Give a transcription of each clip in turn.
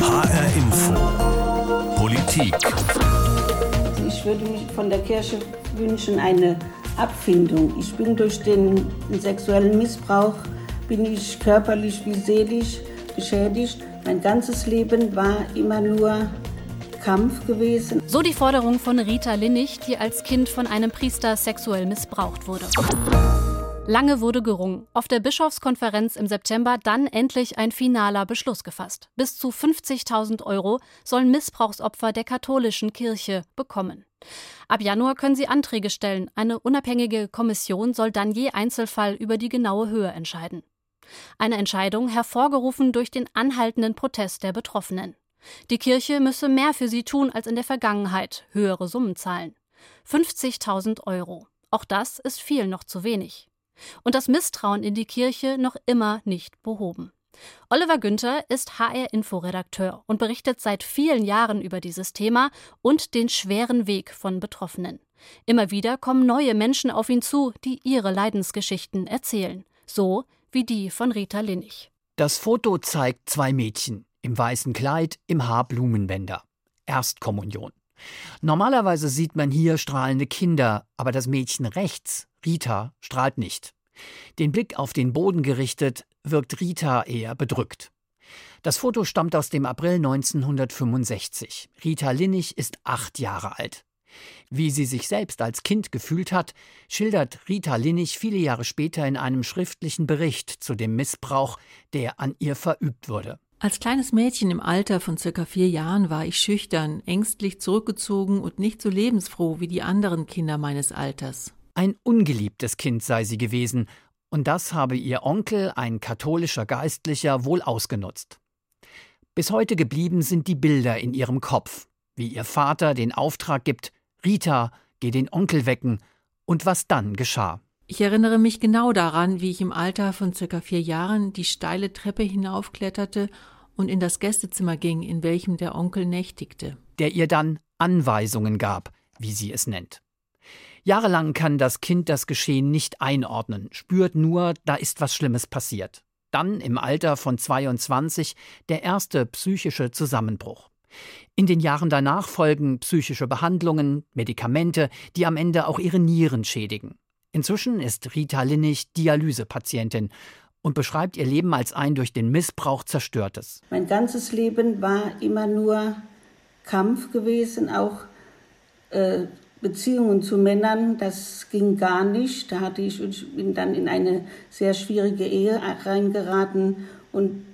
HR Info. Politik. Ich würde mich von der Kirche wünschen eine Abfindung. Ich bin durch den sexuellen Missbrauch, bin ich körperlich wie seelisch geschädigt. Mein ganzes Leben war immer nur Kampf gewesen. So die Forderung von Rita Linnig, die als Kind von einem Priester sexuell missbraucht wurde. Lange wurde gerungen. Auf der Bischofskonferenz im September dann endlich ein finaler Beschluss gefasst. Bis zu 50.000 Euro sollen Missbrauchsopfer der katholischen Kirche bekommen. Ab Januar können sie Anträge stellen. Eine unabhängige Kommission soll dann je Einzelfall über die genaue Höhe entscheiden. Eine Entscheidung hervorgerufen durch den anhaltenden Protest der Betroffenen. Die Kirche müsse mehr für sie tun als in der Vergangenheit, höhere Summen zahlen. 50.000 Euro. Auch das ist viel noch zu wenig und das Misstrauen in die Kirche noch immer nicht behoben. Oliver Günther ist HR-Inforedakteur und berichtet seit vielen Jahren über dieses Thema und den schweren Weg von Betroffenen. Immer wieder kommen neue Menschen auf ihn zu, die ihre Leidensgeschichten erzählen, so wie die von Rita Linnig. Das Foto zeigt zwei Mädchen im weißen Kleid, im Haar Blumenbänder. Erstkommunion. Normalerweise sieht man hier strahlende Kinder, aber das Mädchen rechts Rita strahlt nicht. Den Blick auf den Boden gerichtet, wirkt Rita eher bedrückt. Das Foto stammt aus dem April 1965. Rita Linnig ist acht Jahre alt. Wie sie sich selbst als Kind gefühlt hat, schildert Rita Linnig viele Jahre später in einem schriftlichen Bericht zu dem Missbrauch, der an ihr verübt wurde. Als kleines Mädchen im Alter von circa vier Jahren war ich schüchtern, ängstlich zurückgezogen und nicht so lebensfroh wie die anderen Kinder meines Alters. Ein ungeliebtes Kind sei sie gewesen, und das habe ihr Onkel, ein katholischer Geistlicher, wohl ausgenutzt. Bis heute geblieben sind die Bilder in ihrem Kopf, wie ihr Vater den Auftrag gibt, Rita, geh den Onkel wecken, und was dann geschah. Ich erinnere mich genau daran, wie ich im Alter von circa vier Jahren die steile Treppe hinaufkletterte und in das Gästezimmer ging, in welchem der Onkel nächtigte. Der ihr dann Anweisungen gab, wie sie es nennt. Jahrelang kann das Kind das Geschehen nicht einordnen, spürt nur, da ist was Schlimmes passiert. Dann im Alter von 22 der erste psychische Zusammenbruch. In den Jahren danach folgen psychische Behandlungen, Medikamente, die am Ende auch ihre Nieren schädigen. Inzwischen ist Rita Linnig Dialysepatientin und beschreibt ihr Leben als ein durch den Missbrauch zerstörtes. Mein ganzes Leben war immer nur Kampf gewesen, auch äh, Beziehungen zu Männern, das ging gar nicht. Da hatte ich, ich bin dann in eine sehr schwierige Ehe reingeraten und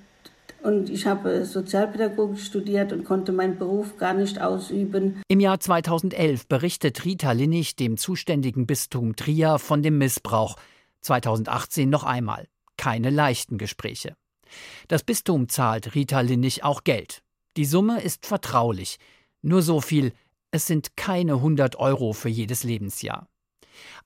und ich habe Sozialpädagogik studiert und konnte meinen Beruf gar nicht ausüben. Im Jahr 2011 berichtet Rita Linnig dem zuständigen Bistum Trier von dem Missbrauch. 2018 noch einmal. Keine leichten Gespräche. Das Bistum zahlt Rita Linnig auch Geld. Die Summe ist vertraulich. Nur so viel, es sind keine 100 Euro für jedes Lebensjahr.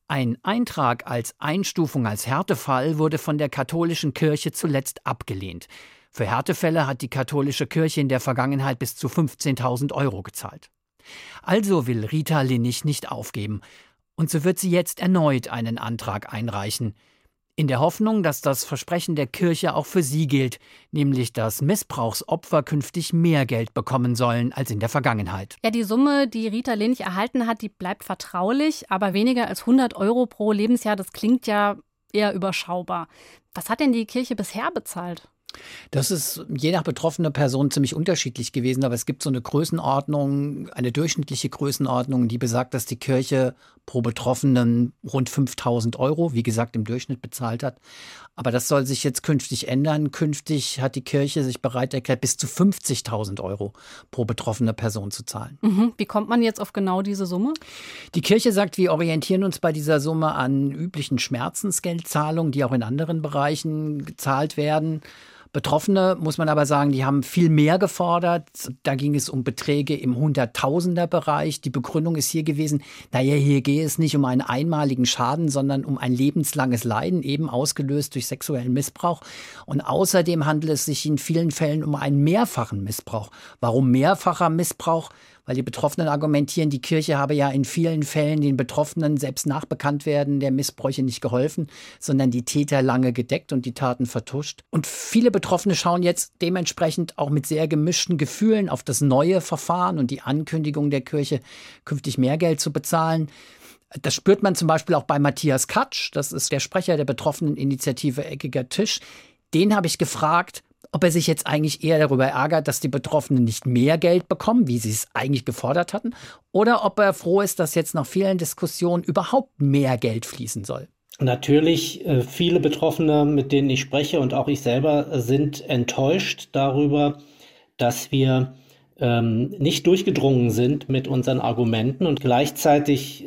Ein Eintrag als Einstufung als Härtefall wurde von der katholischen Kirche zuletzt abgelehnt. Für Härtefälle hat die katholische Kirche in der Vergangenheit bis zu 15.000 Euro gezahlt. Also will Rita Linnig nicht aufgeben. Und so wird sie jetzt erneut einen Antrag einreichen in der Hoffnung, dass das Versprechen der Kirche auch für sie gilt, nämlich dass Missbrauchsopfer künftig mehr Geld bekommen sollen als in der Vergangenheit. Ja, die Summe, die Rita Lenig erhalten hat, die bleibt vertraulich, aber weniger als 100 Euro pro Lebensjahr, das klingt ja eher überschaubar. Was hat denn die Kirche bisher bezahlt? Das ist je nach betroffener Person ziemlich unterschiedlich gewesen, aber es gibt so eine Größenordnung, eine durchschnittliche Größenordnung, die besagt, dass die Kirche pro Betroffenen rund 5000 Euro, wie gesagt, im Durchschnitt bezahlt hat. Aber das soll sich jetzt künftig ändern. Künftig hat die Kirche sich bereit erklärt, bis zu 50.000 Euro pro betroffene Person zu zahlen. Mhm. Wie kommt man jetzt auf genau diese Summe? Die Kirche sagt, wir orientieren uns bei dieser Summe an üblichen Schmerzensgeldzahlungen, die auch in anderen Bereichen gezahlt werden. Betroffene, muss man aber sagen, die haben viel mehr gefordert. Da ging es um Beträge im Hunderttausender-Bereich. Die Begründung ist hier gewesen, naja, hier gehe es nicht um einen einmaligen Schaden, sondern um ein lebenslanges Leiden, eben ausgelöst durch sexuellen Missbrauch. Und außerdem handelt es sich in vielen Fällen um einen mehrfachen Missbrauch. Warum mehrfacher Missbrauch? weil die Betroffenen argumentieren, die Kirche habe ja in vielen Fällen den Betroffenen selbst nach Bekanntwerden der Missbräuche nicht geholfen, sondern die Täter lange gedeckt und die Taten vertuscht. Und viele Betroffene schauen jetzt dementsprechend auch mit sehr gemischten Gefühlen auf das neue Verfahren und die Ankündigung der Kirche, künftig mehr Geld zu bezahlen. Das spürt man zum Beispiel auch bei Matthias Katsch, das ist der Sprecher der betroffenen Initiative Eckiger Tisch. Den habe ich gefragt, ob er sich jetzt eigentlich eher darüber ärgert, dass die Betroffenen nicht mehr Geld bekommen, wie sie es eigentlich gefordert hatten, oder ob er froh ist, dass jetzt nach vielen Diskussionen überhaupt mehr Geld fließen soll. Natürlich, äh, viele Betroffene, mit denen ich spreche und auch ich selber, sind enttäuscht darüber, dass wir ähm, nicht durchgedrungen sind mit unseren Argumenten. Und gleichzeitig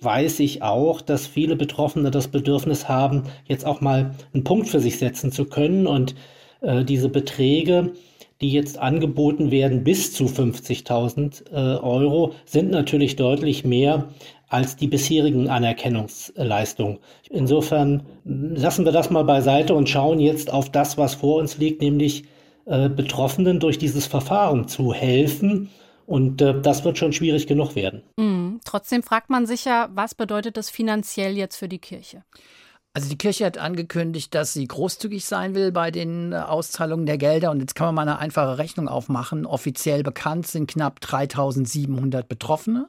weiß ich auch, dass viele Betroffene das Bedürfnis haben, jetzt auch mal einen Punkt für sich setzen zu können. Und äh, diese Beträge, die jetzt angeboten werden, bis zu 50.000 äh, Euro, sind natürlich deutlich mehr als die bisherigen Anerkennungsleistungen. Insofern lassen wir das mal beiseite und schauen jetzt auf das, was vor uns liegt, nämlich äh, Betroffenen durch dieses Verfahren zu helfen. Und äh, das wird schon schwierig genug werden. Mm, trotzdem fragt man sich ja, was bedeutet das finanziell jetzt für die Kirche? Also die Kirche hat angekündigt, dass sie großzügig sein will bei den äh, Auszahlungen der Gelder. Und jetzt kann man mal eine einfache Rechnung aufmachen. Offiziell bekannt sind knapp 3700 Betroffene.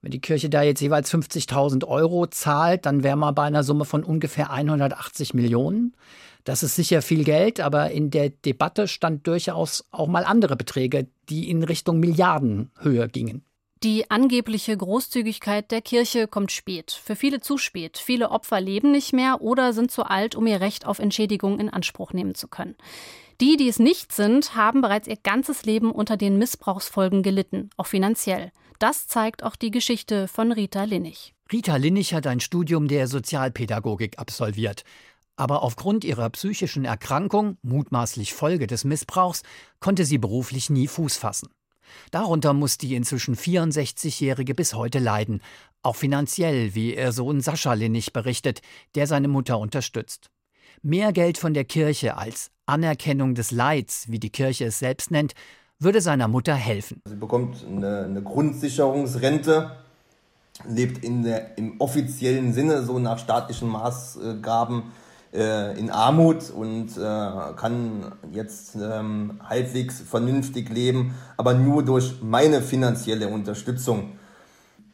Wenn die Kirche da jetzt jeweils 50.000 Euro zahlt, dann wäre man bei einer Summe von ungefähr 180 Millionen. Das ist sicher viel Geld, aber in der Debatte stand durchaus auch mal andere Beträge, die in Richtung Milliardenhöhe gingen. Die angebliche Großzügigkeit der Kirche kommt spät, für viele zu spät. Viele Opfer leben nicht mehr oder sind zu alt, um ihr Recht auf Entschädigung in Anspruch nehmen zu können. Die, die es nicht sind, haben bereits ihr ganzes Leben unter den Missbrauchsfolgen gelitten, auch finanziell. Das zeigt auch die Geschichte von Rita Linnig. Rita Linnig hat ein Studium der Sozialpädagogik absolviert. Aber aufgrund ihrer psychischen Erkrankung, mutmaßlich Folge des Missbrauchs, konnte sie beruflich nie Fuß fassen. Darunter muss die inzwischen 64-Jährige bis heute leiden, auch finanziell, wie ihr Sohn Sascha Linnig berichtet, der seine Mutter unterstützt. Mehr Geld von der Kirche als Anerkennung des Leids, wie die Kirche es selbst nennt, würde seiner Mutter helfen. Sie bekommt eine, eine Grundsicherungsrente, lebt in der, im offiziellen Sinne, so nach staatlichen Maßgaben, äh, in Armut und äh, kann jetzt ähm, halbwegs vernünftig leben, aber nur durch meine finanzielle Unterstützung.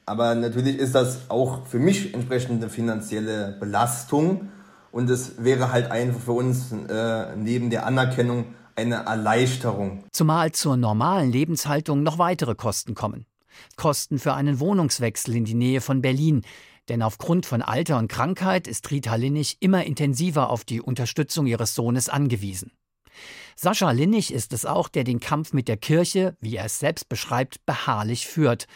Aber natürlich ist das auch für mich entsprechend eine finanzielle Belastung und es wäre halt einfach für uns äh, neben der Anerkennung eine Erleichterung. Zumal zur normalen Lebenshaltung noch weitere Kosten kommen. Kosten für einen Wohnungswechsel in die Nähe von Berlin, denn aufgrund von Alter und Krankheit ist Rita Linnig immer intensiver auf die Unterstützung ihres Sohnes angewiesen. Sascha Linnig ist es auch, der den Kampf mit der Kirche, wie er es selbst beschreibt, beharrlich führt.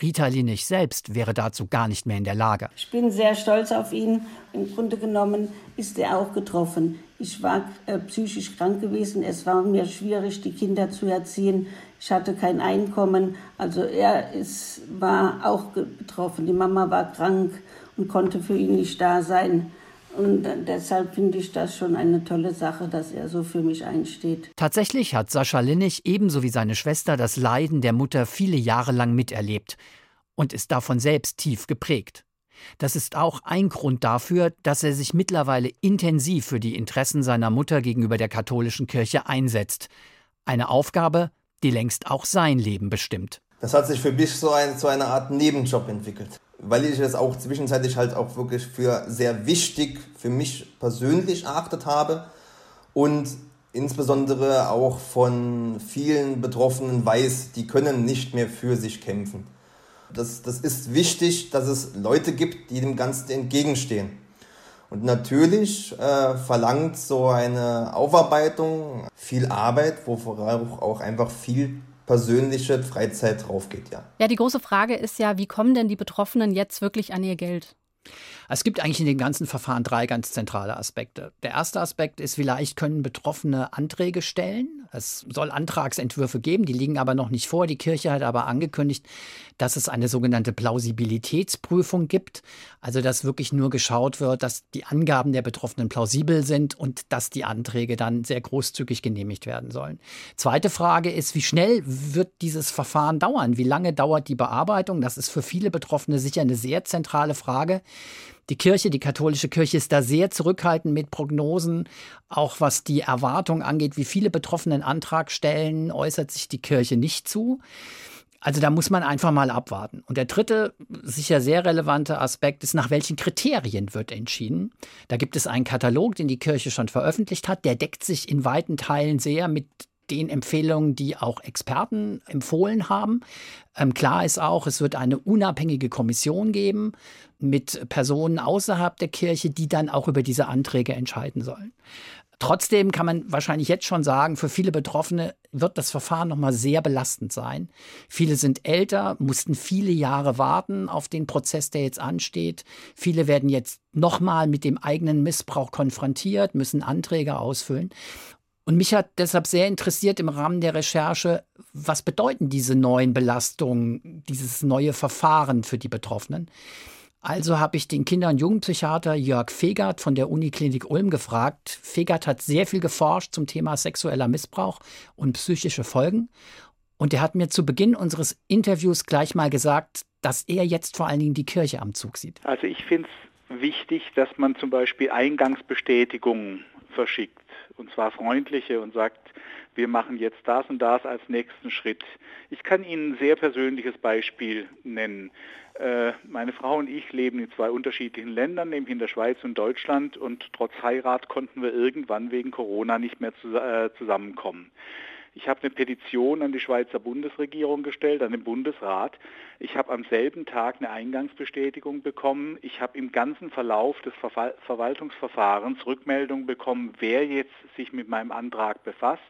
Rita Linnig selbst wäre dazu gar nicht mehr in der Lage. Ich bin sehr stolz auf ihn. Im Grunde genommen ist er auch getroffen. Ich war äh, psychisch krank gewesen. Es war mir schwierig, die Kinder zu erziehen. Ich hatte kein Einkommen. Also er ist, war auch betroffen. Die Mama war krank und konnte für ihn nicht da sein. Und deshalb finde ich das schon eine tolle Sache, dass er so für mich einsteht. Tatsächlich hat Sascha Linnig ebenso wie seine Schwester das Leiden der Mutter viele Jahre lang miterlebt und ist davon selbst tief geprägt. Das ist auch ein Grund dafür, dass er sich mittlerweile intensiv für die Interessen seiner Mutter gegenüber der katholischen Kirche einsetzt. Eine Aufgabe, die längst auch sein Leben bestimmt. Das hat sich für mich so ein, zu einer Art Nebenjob entwickelt, weil ich es auch zwischenzeitlich halt auch wirklich für sehr wichtig für mich persönlich erachtet habe und insbesondere auch von vielen Betroffenen weiß, die können nicht mehr für sich kämpfen. Das, das ist wichtig, dass es Leute gibt, die dem Ganzen entgegenstehen. Und natürlich äh, verlangt so eine Aufarbeitung viel Arbeit, worauf auch einfach viel persönliche Freizeit drauf geht, ja. Ja, die große Frage ist ja, wie kommen denn die Betroffenen jetzt wirklich an ihr Geld? Es gibt eigentlich in dem ganzen Verfahren drei ganz zentrale Aspekte. Der erste Aspekt ist, vielleicht können Betroffene Anträge stellen. Es soll Antragsentwürfe geben, die liegen aber noch nicht vor. Die Kirche hat aber angekündigt, dass es eine sogenannte Plausibilitätsprüfung gibt. Also, dass wirklich nur geschaut wird, dass die Angaben der Betroffenen plausibel sind und dass die Anträge dann sehr großzügig genehmigt werden sollen. Zweite Frage ist, wie schnell wird dieses Verfahren dauern? Wie lange dauert die Bearbeitung? Das ist für viele Betroffene sicher eine sehr zentrale Frage. Die Kirche, die katholische Kirche ist da sehr zurückhaltend mit Prognosen. Auch was die Erwartung angeht, wie viele Betroffene einen Antrag stellen, äußert sich die Kirche nicht zu. Also da muss man einfach mal abwarten. Und der dritte, sicher sehr relevante Aspekt ist, nach welchen Kriterien wird entschieden. Da gibt es einen Katalog, den die Kirche schon veröffentlicht hat. Der deckt sich in weiten Teilen sehr mit den Empfehlungen, die auch Experten empfohlen haben. Ähm, klar ist auch, es wird eine unabhängige Kommission geben mit Personen außerhalb der Kirche, die dann auch über diese Anträge entscheiden sollen. Trotzdem kann man wahrscheinlich jetzt schon sagen, für viele Betroffene wird das Verfahren nochmal sehr belastend sein. Viele sind älter, mussten viele Jahre warten auf den Prozess, der jetzt ansteht. Viele werden jetzt nochmal mit dem eigenen Missbrauch konfrontiert, müssen Anträge ausfüllen. Und mich hat deshalb sehr interessiert im Rahmen der Recherche, was bedeuten diese neuen Belastungen, dieses neue Verfahren für die Betroffenen? Also habe ich den Kinder- und Jugendpsychiater Jörg Fegert von der Uniklinik Ulm gefragt. Fegert hat sehr viel geforscht zum Thema sexueller Missbrauch und psychische Folgen. Und er hat mir zu Beginn unseres Interviews gleich mal gesagt, dass er jetzt vor allen Dingen die Kirche am Zug sieht. Also ich finde es wichtig, dass man zum Beispiel Eingangsbestätigungen verschickt. Und zwar freundliche und sagt, wir machen jetzt das und das als nächsten Schritt. Ich kann Ihnen ein sehr persönliches Beispiel nennen. Äh, meine Frau und ich leben in zwei unterschiedlichen Ländern, nämlich in der Schweiz und Deutschland und trotz Heirat konnten wir irgendwann wegen Corona nicht mehr äh, zusammenkommen. Ich habe eine Petition an die Schweizer Bundesregierung gestellt, an den Bundesrat. Ich habe am selben Tag eine Eingangsbestätigung bekommen. Ich habe im ganzen Verlauf des Ver Verwaltungsverfahrens Rückmeldung bekommen, wer jetzt sich mit meinem Antrag befasst.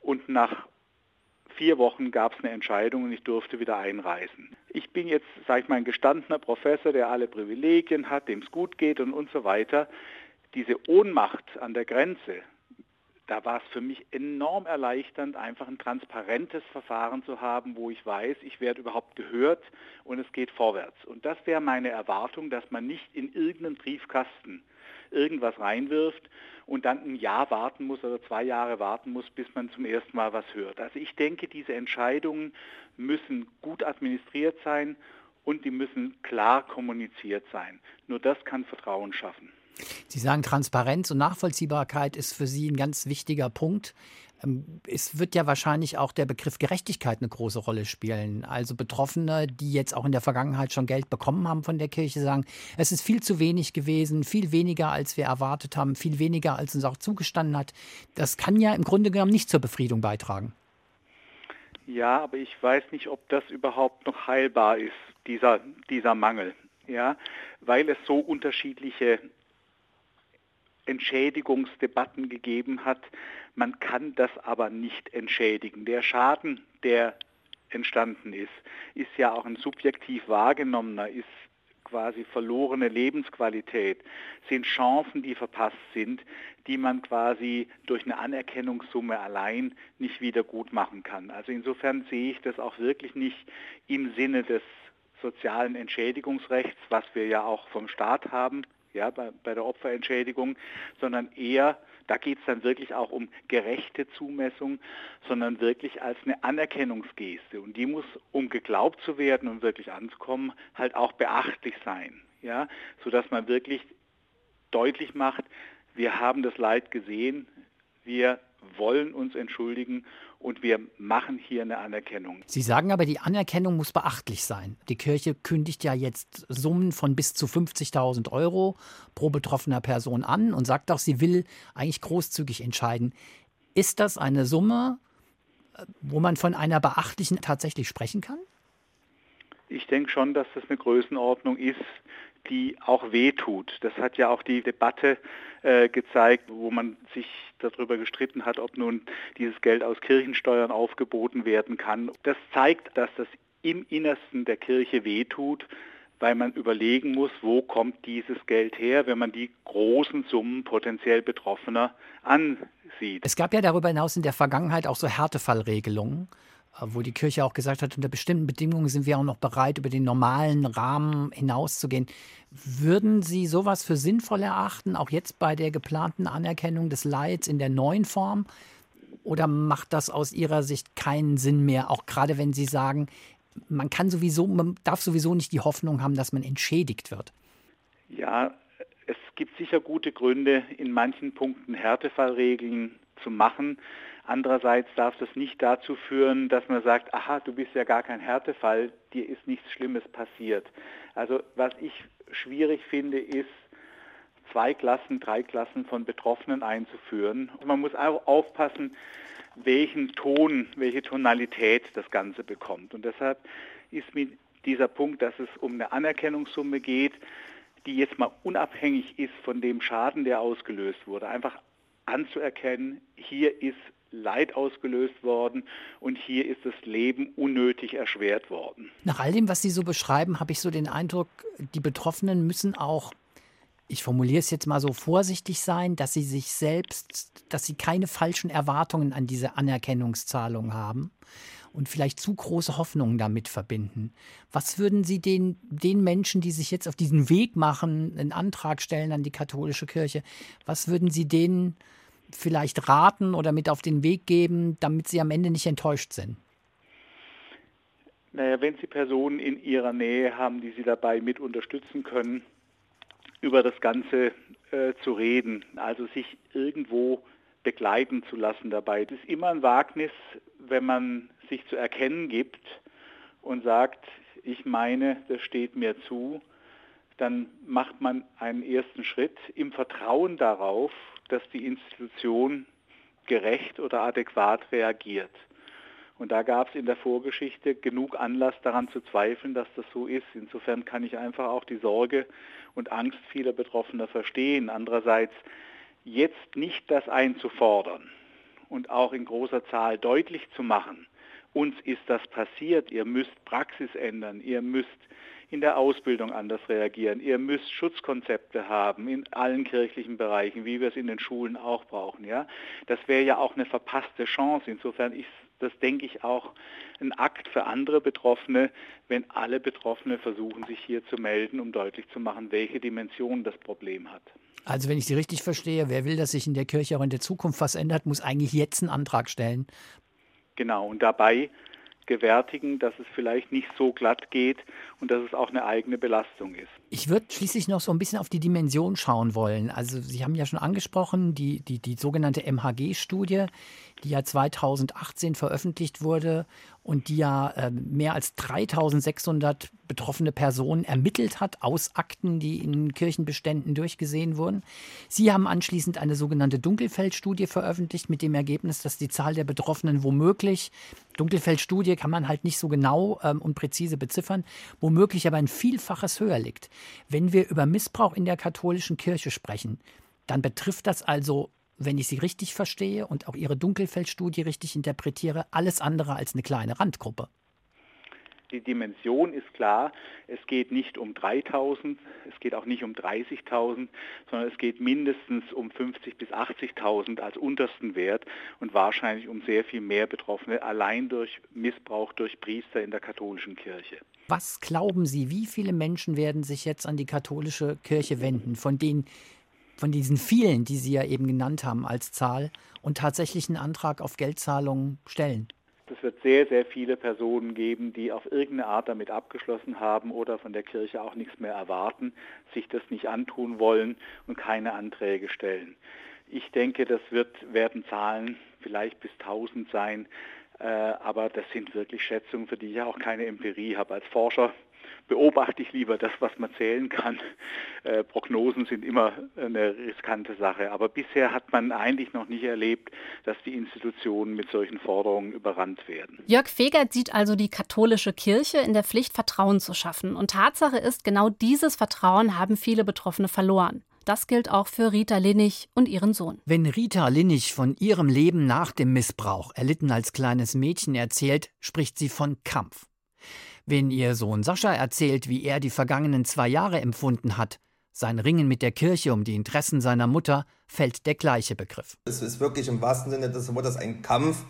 Und nach vier Wochen gab es eine Entscheidung und ich durfte wieder einreisen. Ich bin jetzt, sage ich mal, ein gestandener Professor, der alle Privilegien hat, dem es gut geht und, und so weiter. Diese Ohnmacht an der Grenze, da war es für mich enorm erleichternd, einfach ein transparentes Verfahren zu haben, wo ich weiß, ich werde überhaupt gehört und es geht vorwärts. Und das wäre meine Erwartung, dass man nicht in irgendeinen Briefkasten irgendwas reinwirft und dann ein Jahr warten muss oder zwei Jahre warten muss, bis man zum ersten Mal was hört. Also ich denke, diese Entscheidungen müssen gut administriert sein und die müssen klar kommuniziert sein. Nur das kann Vertrauen schaffen. Sie sagen, Transparenz und Nachvollziehbarkeit ist für Sie ein ganz wichtiger Punkt. Ähm, es wird ja wahrscheinlich auch der Begriff Gerechtigkeit eine große Rolle spielen. Also Betroffene, die jetzt auch in der Vergangenheit schon Geld bekommen haben von der Kirche, sagen, es ist viel zu wenig gewesen, viel weniger, als wir erwartet haben, viel weniger, als uns auch zugestanden hat. Das kann ja im Grunde genommen nicht zur Befriedung beitragen. Ja, aber ich weiß nicht, ob das überhaupt noch heilbar ist, dieser, dieser Mangel. Ja, weil es so unterschiedliche Entschädigungsdebatten gegeben hat. Man kann das aber nicht entschädigen. Der Schaden, der entstanden ist, ist ja auch ein subjektiv wahrgenommener, ist quasi verlorene Lebensqualität, sind Chancen, die verpasst sind, die man quasi durch eine Anerkennungssumme allein nicht wieder gut machen kann. Also insofern sehe ich das auch wirklich nicht im Sinne des sozialen Entschädigungsrechts, was wir ja auch vom Staat haben, ja, bei, bei der Opferentschädigung, sondern eher, da geht es dann wirklich auch um gerechte Zumessung, sondern wirklich als eine Anerkennungsgeste. Und die muss, um geglaubt zu werden und wirklich anzukommen, halt auch beachtlich sein, ja, sodass man wirklich deutlich macht, wir haben das Leid gesehen, wir wollen uns entschuldigen und wir machen hier eine Anerkennung. Sie sagen aber, die Anerkennung muss beachtlich sein. Die Kirche kündigt ja jetzt Summen von bis zu 50.000 Euro pro betroffener Person an und sagt auch, sie will eigentlich großzügig entscheiden. Ist das eine Summe, wo man von einer beachtlichen tatsächlich sprechen kann? Ich denke schon, dass das eine Größenordnung ist, die auch wehtut. Das hat ja auch die Debatte äh, gezeigt, wo man sich darüber gestritten hat, ob nun dieses Geld aus Kirchensteuern aufgeboten werden kann. Das zeigt, dass das im Innersten der Kirche wehtut, weil man überlegen muss, wo kommt dieses Geld her, wenn man die großen Summen potenziell Betroffener ansieht. Es gab ja darüber hinaus in der Vergangenheit auch so Härtefallregelungen wo die Kirche auch gesagt hat, unter bestimmten Bedingungen sind wir auch noch bereit, über den normalen Rahmen hinauszugehen. Würden Sie sowas für sinnvoll erachten, auch jetzt bei der geplanten Anerkennung des Leids in der neuen Form? Oder macht das aus Ihrer Sicht keinen Sinn mehr, auch gerade wenn Sie sagen, man kann sowieso, man darf sowieso nicht die Hoffnung haben, dass man entschädigt wird? Ja, es gibt sicher gute Gründe, in manchen Punkten Härtefallregeln zu machen. Andererseits darf das nicht dazu führen, dass man sagt, aha, du bist ja gar kein Härtefall, dir ist nichts Schlimmes passiert. Also was ich schwierig finde, ist, zwei Klassen, drei Klassen von Betroffenen einzuführen. Man muss auch aufpassen, welchen Ton, welche Tonalität das Ganze bekommt. Und deshalb ist mir dieser Punkt, dass es um eine Anerkennungssumme geht, die jetzt mal unabhängig ist von dem Schaden, der ausgelöst wurde, einfach anzuerkennen, hier ist Leid ausgelöst worden und hier ist das Leben unnötig erschwert worden. Nach all dem, was Sie so beschreiben, habe ich so den Eindruck, die Betroffenen müssen auch, ich formuliere es jetzt mal so vorsichtig sein, dass sie sich selbst, dass sie keine falschen Erwartungen an diese Anerkennungszahlung haben und vielleicht zu große Hoffnungen damit verbinden. Was würden Sie den, den Menschen, die sich jetzt auf diesen Weg machen, einen Antrag stellen an die katholische Kirche, was würden Sie denen vielleicht raten oder mit auf den Weg geben, damit sie am Ende nicht enttäuscht sind? Naja, wenn Sie Personen in Ihrer Nähe haben, die Sie dabei mit unterstützen können, über das Ganze äh, zu reden, also sich irgendwo begleiten zu lassen dabei. Das ist immer ein Wagnis, wenn man sich zu erkennen gibt und sagt, ich meine, das steht mir zu, dann macht man einen ersten Schritt im Vertrauen darauf, dass die Institution gerecht oder adäquat reagiert. Und da gab es in der Vorgeschichte genug Anlass daran zu zweifeln, dass das so ist. Insofern kann ich einfach auch die Sorge und Angst vieler Betroffener verstehen. Andererseits jetzt nicht das einzufordern und auch in großer Zahl deutlich zu machen, uns ist das passiert, ihr müsst Praxis ändern, ihr müsst in der Ausbildung anders reagieren. Ihr müsst Schutzkonzepte haben in allen kirchlichen Bereichen, wie wir es in den Schulen auch brauchen. Ja? Das wäre ja auch eine verpasste Chance. Insofern ist das, denke ich, auch ein Akt für andere Betroffene, wenn alle Betroffene versuchen, sich hier zu melden, um deutlich zu machen, welche Dimension das Problem hat. Also wenn ich Sie richtig verstehe, wer will, dass sich in der Kirche auch in der Zukunft was ändert, muss eigentlich jetzt einen Antrag stellen. Genau, und dabei gewärtigen, dass es vielleicht nicht so glatt geht und dass es auch eine eigene Belastung ist. Ich würde schließlich noch so ein bisschen auf die Dimension schauen wollen. Also Sie haben ja schon angesprochen, die, die, die sogenannte MHG-Studie, die ja 2018 veröffentlicht wurde und die ja äh, mehr als 3600 betroffene Personen ermittelt hat aus Akten, die in Kirchenbeständen durchgesehen wurden. Sie haben anschließend eine sogenannte Dunkelfeldstudie veröffentlicht mit dem Ergebnis, dass die Zahl der Betroffenen womöglich, Dunkelfeldstudie kann man halt nicht so genau ähm, und präzise beziffern, womöglich aber ein Vielfaches höher liegt. Wenn wir über Missbrauch in der katholischen Kirche sprechen, dann betrifft das also wenn ich Sie richtig verstehe und auch Ihre Dunkelfeldstudie richtig interpretiere, alles andere als eine kleine Randgruppe. Die Dimension ist klar, es geht nicht um 3000, es geht auch nicht um 30.000, sondern es geht mindestens um 50.000 bis 80.000 als untersten Wert und wahrscheinlich um sehr viel mehr Betroffene, allein durch Missbrauch durch Priester in der katholischen Kirche. Was glauben Sie, wie viele Menschen werden sich jetzt an die katholische Kirche wenden, von denen von diesen vielen, die Sie ja eben genannt haben als Zahl, und tatsächlich einen Antrag auf Geldzahlungen stellen? Es wird sehr, sehr viele Personen geben, die auf irgendeine Art damit abgeschlossen haben oder von der Kirche auch nichts mehr erwarten, sich das nicht antun wollen und keine Anträge stellen. Ich denke, das wird, werden Zahlen vielleicht bis 1000 sein, äh, aber das sind wirklich Schätzungen, für die ich auch keine Empirie habe. Als Forscher beobachte ich lieber das, was man zählen kann. Äh, Prognosen sind immer eine riskante Sache. Aber bisher hat man eigentlich noch nicht erlebt, dass die Institutionen mit solchen Forderungen überrannt werden. Jörg Fegert sieht also die katholische Kirche in der Pflicht, Vertrauen zu schaffen. Und Tatsache ist, genau dieses Vertrauen haben viele Betroffene verloren. Das gilt auch für Rita Linnig und ihren Sohn. Wenn Rita Linnig von ihrem Leben nach dem Missbrauch, erlitten als kleines Mädchen, erzählt, spricht sie von Kampf. Wenn ihr Sohn Sascha erzählt, wie er die vergangenen zwei Jahre empfunden hat, sein Ringen mit der Kirche um die Interessen seiner Mutter, fällt der gleiche Begriff. Es ist wirklich im wahrsten Sinne des Wortes ein Kampf,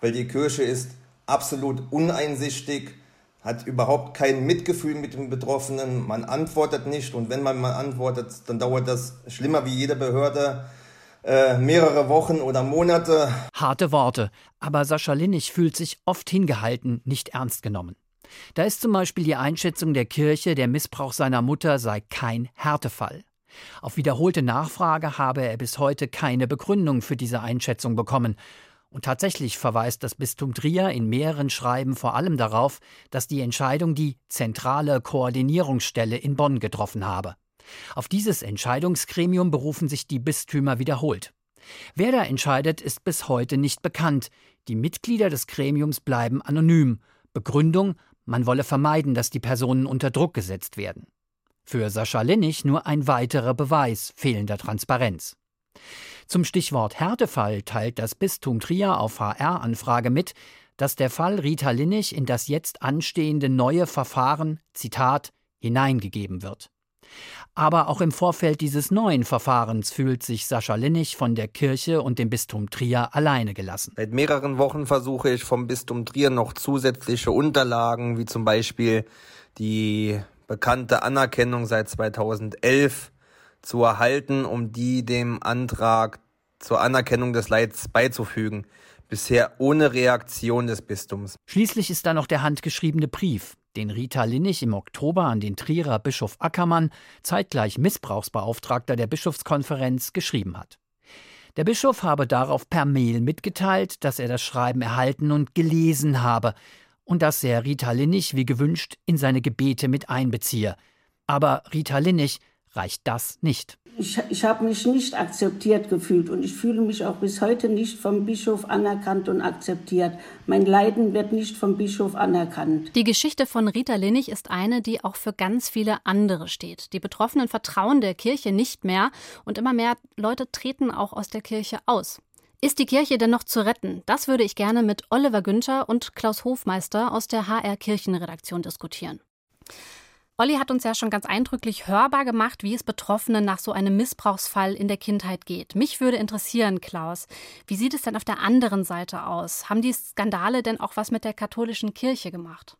weil die Kirche ist absolut uneinsichtig, hat überhaupt kein Mitgefühl mit den Betroffenen, man antwortet nicht und wenn man mal antwortet, dann dauert das schlimmer wie jede Behörde äh, mehrere Wochen oder Monate. Harte Worte, aber Sascha Linnig fühlt sich oft hingehalten, nicht ernst genommen. Da ist zum Beispiel die Einschätzung der Kirche, der Missbrauch seiner Mutter sei kein Härtefall. Auf wiederholte Nachfrage habe er bis heute keine Begründung für diese Einschätzung bekommen. Und tatsächlich verweist das Bistum Trier in mehreren Schreiben vor allem darauf, dass die Entscheidung die zentrale Koordinierungsstelle in Bonn getroffen habe. Auf dieses Entscheidungsgremium berufen sich die Bistümer wiederholt. Wer da entscheidet, ist bis heute nicht bekannt. Die Mitglieder des Gremiums bleiben anonym. Begründung, man wolle vermeiden, dass die Personen unter Druck gesetzt werden. Für Sascha Linnig nur ein weiterer Beweis fehlender Transparenz. Zum Stichwort Härtefall teilt das Bistum Trier auf HR-Anfrage mit, dass der Fall Rita Linnig in das jetzt anstehende neue Verfahren, Zitat, hineingegeben wird. Aber auch im Vorfeld dieses neuen Verfahrens fühlt sich Sascha Linnig von der Kirche und dem Bistum Trier alleine gelassen. Seit mehreren Wochen versuche ich vom Bistum Trier noch zusätzliche Unterlagen, wie zum Beispiel die bekannte Anerkennung seit 2011 zu erhalten, um die dem Antrag zur Anerkennung des Leids beizufügen. Bisher ohne Reaktion des Bistums. Schließlich ist da noch der handgeschriebene Brief, den Rita Linnig im Oktober an den Trierer Bischof Ackermann, zeitgleich Missbrauchsbeauftragter der Bischofskonferenz, geschrieben hat. Der Bischof habe darauf per Mail mitgeteilt, dass er das Schreiben erhalten und gelesen habe und dass er Rita Linnig wie gewünscht in seine Gebete mit einbeziehe. Aber Rita Linnig reicht das nicht. Ich, ich habe mich nicht akzeptiert gefühlt und ich fühle mich auch bis heute nicht vom Bischof anerkannt und akzeptiert. Mein Leiden wird nicht vom Bischof anerkannt. Die Geschichte von Rita Linnig ist eine, die auch für ganz viele andere steht. Die Betroffenen vertrauen der Kirche nicht mehr und immer mehr Leute treten auch aus der Kirche aus. Ist die Kirche denn noch zu retten? Das würde ich gerne mit Oliver Günther und Klaus Hofmeister aus der HR Kirchenredaktion diskutieren. Olli hat uns ja schon ganz eindrücklich hörbar gemacht, wie es Betroffenen nach so einem Missbrauchsfall in der Kindheit geht. Mich würde interessieren, Klaus, wie sieht es denn auf der anderen Seite aus? Haben die Skandale denn auch was mit der katholischen Kirche gemacht?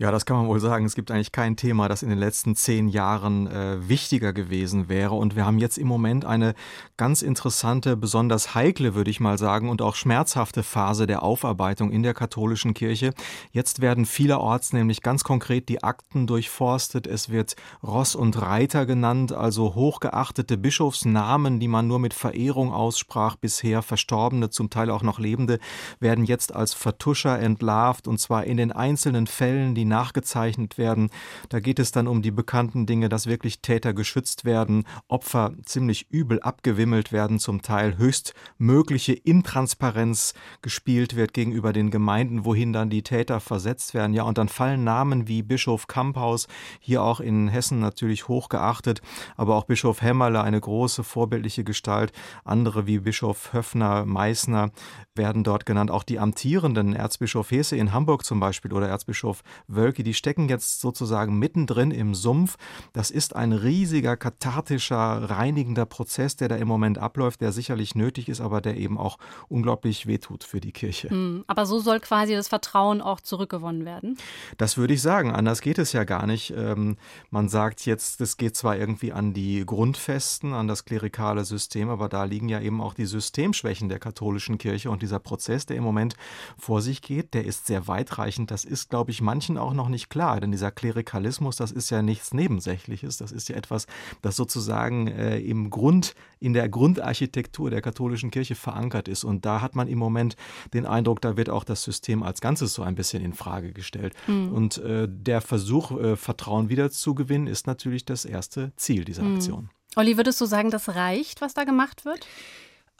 Ja, das kann man wohl sagen. Es gibt eigentlich kein Thema, das in den letzten zehn Jahren äh, wichtiger gewesen wäre. Und wir haben jetzt im Moment eine ganz interessante, besonders heikle, würde ich mal sagen, und auch schmerzhafte Phase der Aufarbeitung in der katholischen Kirche. Jetzt werden vielerorts nämlich ganz konkret die Akten durchforstet. Es wird Ross und Reiter genannt, also hochgeachtete Bischofsnamen, die man nur mit Verehrung aussprach, bisher Verstorbene, zum Teil auch noch Lebende, werden jetzt als Vertuscher entlarvt, und zwar in den einzelnen Fällen Fällen, die nachgezeichnet werden. Da geht es dann um die bekannten Dinge, dass wirklich Täter geschützt werden, Opfer ziemlich übel abgewimmelt werden, zum Teil höchst mögliche Intransparenz gespielt wird gegenüber den Gemeinden, wohin dann die Täter versetzt werden. Ja, und dann fallen Namen wie Bischof Kamphaus, hier auch in Hessen natürlich hochgeachtet, aber auch Bischof Hämmerle, eine große vorbildliche Gestalt, andere wie Bischof Höffner, Meißner werden dort genannt, auch die amtierenden Erzbischof Hesse in Hamburg zum Beispiel oder Erzbischof Bischof Wölki, die stecken jetzt sozusagen mittendrin im Sumpf. Das ist ein riesiger kathartischer, reinigender Prozess, der da im Moment abläuft, der sicherlich nötig ist, aber der eben auch unglaublich wehtut für die Kirche. Hm, aber so soll quasi das Vertrauen auch zurückgewonnen werden? Das würde ich sagen. Anders geht es ja gar nicht. Ähm, man sagt jetzt, es geht zwar irgendwie an die Grundfesten, an das klerikale System, aber da liegen ja eben auch die Systemschwächen der katholischen Kirche und dieser Prozess, der im Moment vor sich geht, der ist sehr weitreichend. Das ist, glaube ich, manchen auch noch nicht klar, denn dieser Klerikalismus, das ist ja nichts Nebensächliches, das ist ja etwas, das sozusagen äh, im Grund, in der Grundarchitektur der katholischen Kirche verankert ist. Und da hat man im Moment den Eindruck, da wird auch das System als Ganzes so ein bisschen in Frage gestellt. Mhm. Und äh, der Versuch, äh, Vertrauen wiederzugewinnen, ist natürlich das erste Ziel dieser mhm. Aktion. Olli, würdest du sagen, das reicht, was da gemacht wird?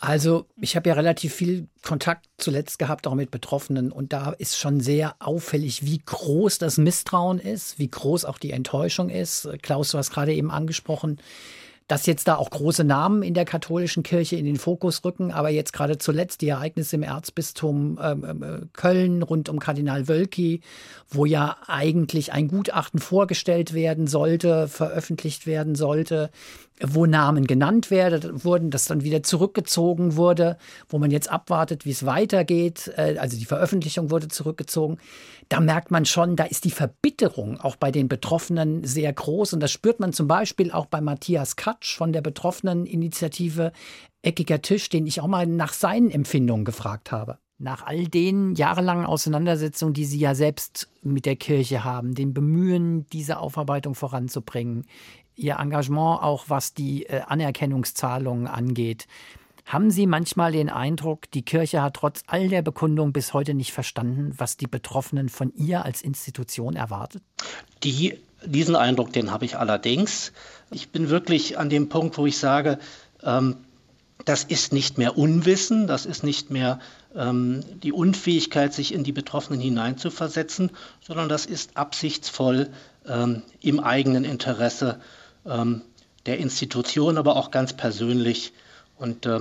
Also, ich habe ja relativ viel Kontakt zuletzt gehabt, auch mit Betroffenen. Und da ist schon sehr auffällig, wie groß das Misstrauen ist, wie groß auch die Enttäuschung ist. Klaus, du hast gerade eben angesprochen, dass jetzt da auch große Namen in der katholischen Kirche in den Fokus rücken, aber jetzt gerade zuletzt die Ereignisse im Erzbistum ähm, ähm äh, Köln rund um Kardinal Wölki, wo ja eigentlich ein Gutachten vorgestellt werden sollte, veröffentlicht werden sollte, wo Namen genannt werden, wurden, das dann wieder zurückgezogen wurde, wo man jetzt abwartet, wie es weitergeht. Äh, also die Veröffentlichung wurde zurückgezogen. Da merkt man schon, da ist die Verbitterung auch bei den Betroffenen sehr groß. Und das spürt man zum Beispiel auch bei Matthias Katsch von der betroffenen Initiative Eckiger Tisch, den ich auch mal nach seinen Empfindungen gefragt habe. Nach all den jahrelangen Auseinandersetzungen, die Sie ja selbst mit der Kirche haben, den Bemühen, diese Aufarbeitung voranzubringen, Ihr Engagement auch was die äh, Anerkennungszahlungen angeht, haben Sie manchmal den Eindruck, die Kirche hat trotz all der Bekundung bis heute nicht verstanden, was die Betroffenen von ihr als Institution erwartet? Die, diesen Eindruck, den habe ich allerdings. Ich bin wirklich an dem Punkt, wo ich sage, ähm, das ist nicht mehr Unwissen, das ist nicht mehr ähm, die Unfähigkeit, sich in die Betroffenen hineinzuversetzen, sondern das ist absichtsvoll ähm, im eigenen Interesse ähm, der Institution, aber auch ganz persönlich. Und äh,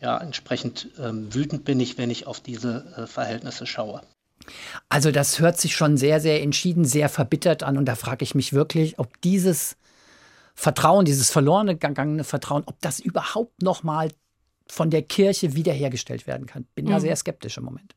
ja, entsprechend ähm, wütend bin ich, wenn ich auf diese äh, Verhältnisse schaue. Also das hört sich schon sehr, sehr entschieden, sehr verbittert an. Und da frage ich mich wirklich, ob dieses Vertrauen, dieses verlorene gegangene Vertrauen, ob das überhaupt noch mal von der Kirche wiederhergestellt werden kann. Bin mhm. da sehr skeptisch im Moment.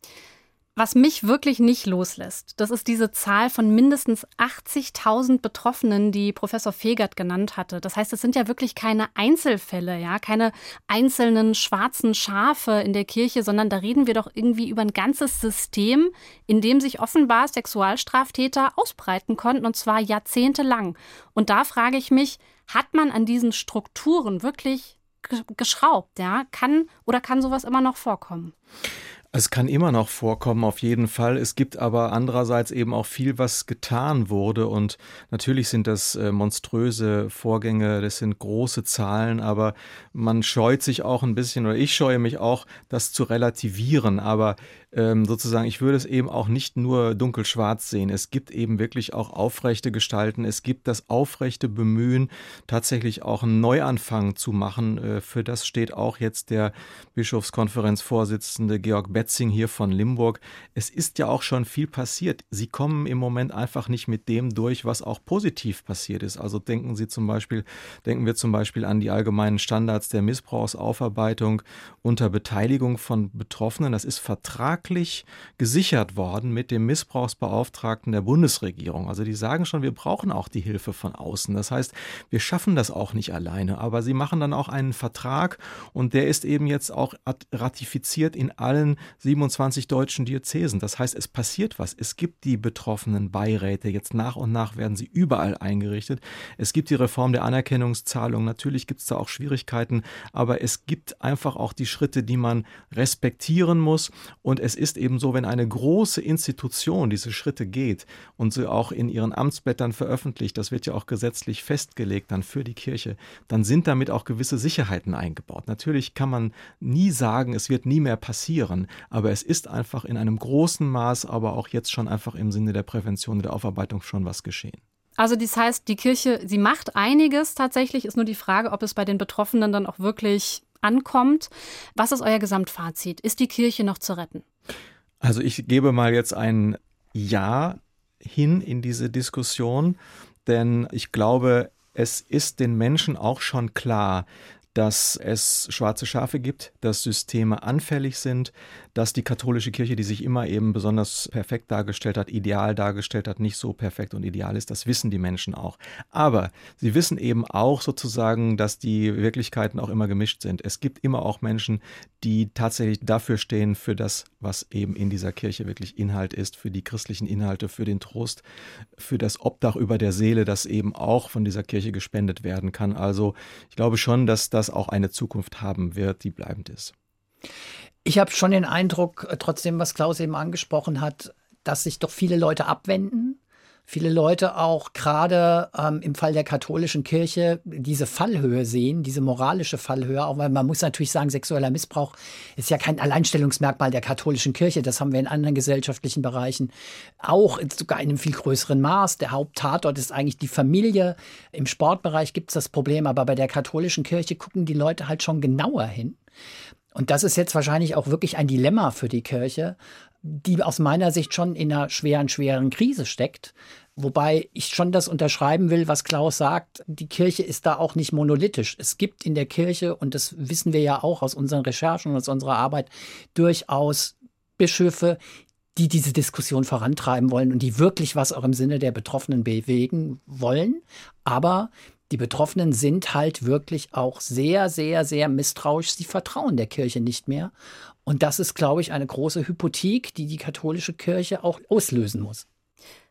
Was mich wirklich nicht loslässt, das ist diese Zahl von mindestens 80.000 Betroffenen, die Professor Fegert genannt hatte. Das heißt, es sind ja wirklich keine Einzelfälle, ja, keine einzelnen schwarzen Schafe in der Kirche, sondern da reden wir doch irgendwie über ein ganzes System, in dem sich offenbar Sexualstraftäter ausbreiten konnten und zwar jahrzehntelang. Und da frage ich mich, hat man an diesen Strukturen wirklich geschraubt, ja? Kann oder kann sowas immer noch vorkommen? Es kann immer noch vorkommen, auf jeden Fall. Es gibt aber andererseits eben auch viel, was getan wurde. Und natürlich sind das äh, monströse Vorgänge, das sind große Zahlen, aber man scheut sich auch ein bisschen, oder ich scheue mich auch, das zu relativieren. Aber ähm, sozusagen, ich würde es eben auch nicht nur dunkelschwarz sehen. Es gibt eben wirklich auch aufrechte Gestalten. Es gibt das aufrechte Bemühen, tatsächlich auch einen Neuanfang zu machen. Äh, für das steht auch jetzt der Bischofskonferenzvorsitzende Georg Betzing hier von Limburg. Es ist ja auch schon viel passiert. Sie kommen im Moment einfach nicht mit dem durch, was auch positiv passiert ist. Also denken Sie zum Beispiel, denken wir zum Beispiel an die allgemeinen Standards der Missbrauchsaufarbeitung unter Beteiligung von Betroffenen. Das ist Vertrag vertraglich gesichert worden mit dem Missbrauchsbeauftragten der Bundesregierung. Also die sagen schon, wir brauchen auch die Hilfe von außen. Das heißt, wir schaffen das auch nicht alleine, aber sie machen dann auch einen Vertrag und der ist eben jetzt auch ratifiziert in allen 27 deutschen Diözesen. Das heißt, es passiert was. Es gibt die betroffenen Beiräte. Jetzt nach und nach werden sie überall eingerichtet. Es gibt die Reform der Anerkennungszahlung. Natürlich gibt es da auch Schwierigkeiten, aber es gibt einfach auch die Schritte, die man respektieren muss und es es ist eben so, wenn eine große Institution diese Schritte geht und sie auch in ihren Amtsblättern veröffentlicht, das wird ja auch gesetzlich festgelegt dann für die Kirche, dann sind damit auch gewisse Sicherheiten eingebaut. Natürlich kann man nie sagen, es wird nie mehr passieren, aber es ist einfach in einem großen Maß, aber auch jetzt schon einfach im Sinne der Prävention und der Aufarbeitung schon was geschehen. Also das heißt, die Kirche, sie macht einiges tatsächlich, ist nur die Frage, ob es bei den Betroffenen dann auch wirklich ankommt. Was ist euer Gesamtfazit? Ist die Kirche noch zu retten? Also ich gebe mal jetzt ein Ja hin in diese Diskussion, denn ich glaube, es ist den Menschen auch schon klar, dass es schwarze Schafe gibt, dass Systeme anfällig sind, dass die katholische Kirche, die sich immer eben besonders perfekt dargestellt hat, ideal dargestellt hat, nicht so perfekt und ideal ist. Das wissen die Menschen auch. Aber sie wissen eben auch sozusagen, dass die Wirklichkeiten auch immer gemischt sind. Es gibt immer auch Menschen, die tatsächlich dafür stehen, für das, was eben in dieser Kirche wirklich Inhalt ist, für die christlichen Inhalte, für den Trost, für das Obdach über der Seele, das eben auch von dieser Kirche gespendet werden kann. Also ich glaube schon, dass das auch eine Zukunft haben wird, die bleibend ist. Ich habe schon den Eindruck, äh, trotzdem, was Klaus eben angesprochen hat, dass sich doch viele Leute abwenden. Viele Leute auch gerade ähm, im Fall der katholischen Kirche diese Fallhöhe sehen, diese moralische Fallhöhe, auch weil man muss natürlich sagen, sexueller Missbrauch ist ja kein Alleinstellungsmerkmal der katholischen Kirche. Das haben wir in anderen gesellschaftlichen Bereichen auch sogar in einem viel größeren Maß. Der Haupttatort ist eigentlich die Familie. Im Sportbereich gibt es das Problem, aber bei der katholischen Kirche gucken die Leute halt schon genauer hin. Und das ist jetzt wahrscheinlich auch wirklich ein Dilemma für die Kirche, die aus meiner Sicht schon in einer schweren, schweren Krise steckt. Wobei ich schon das unterschreiben will, was Klaus sagt. Die Kirche ist da auch nicht monolithisch. Es gibt in der Kirche, und das wissen wir ja auch aus unseren Recherchen und aus unserer Arbeit, durchaus Bischöfe, die diese Diskussion vorantreiben wollen und die wirklich was auch im Sinne der Betroffenen bewegen wollen. Aber Die Betroffenen sind halt wirklich auch sehr, sehr, sehr misstrauisch. Sie vertrauen der Kirche nicht mehr. Und das ist, glaube ich, eine große Hypothek, die die katholische Kirche auch auslösen muss.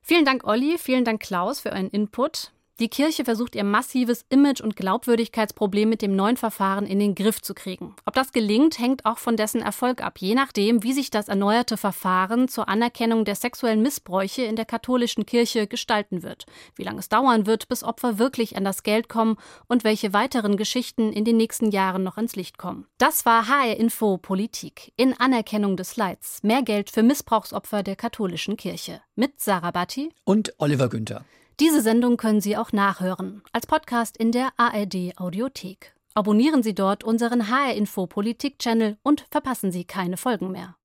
Vielen Dank, Olli. Vielen Dank, Klaus, für euren Input. Die Kirche versucht ihr massives Image- und Glaubwürdigkeitsproblem mit dem neuen Verfahren in den Griff zu kriegen. Ob das gelingt, hängt auch von dessen Erfolg ab, je nachdem, wie sich das erneuerte Verfahren zur Anerkennung der sexuellen Missbräuche in der katholischen Kirche gestalten wird, wie lange es dauern wird, bis Opfer wirklich an das Geld kommen und welche weiteren Geschichten in den nächsten Jahren noch ins Licht kommen. Das war HR Info Politik in Anerkennung des Leids. Mehr Geld für Missbrauchsopfer der katholischen Kirche mit Sarah Batti und Oliver Günther. Diese Sendung können Sie auch nachhören, als Podcast in der ARD Audiothek. Abonnieren Sie dort unseren HR Info Politik Channel und verpassen Sie keine Folgen mehr.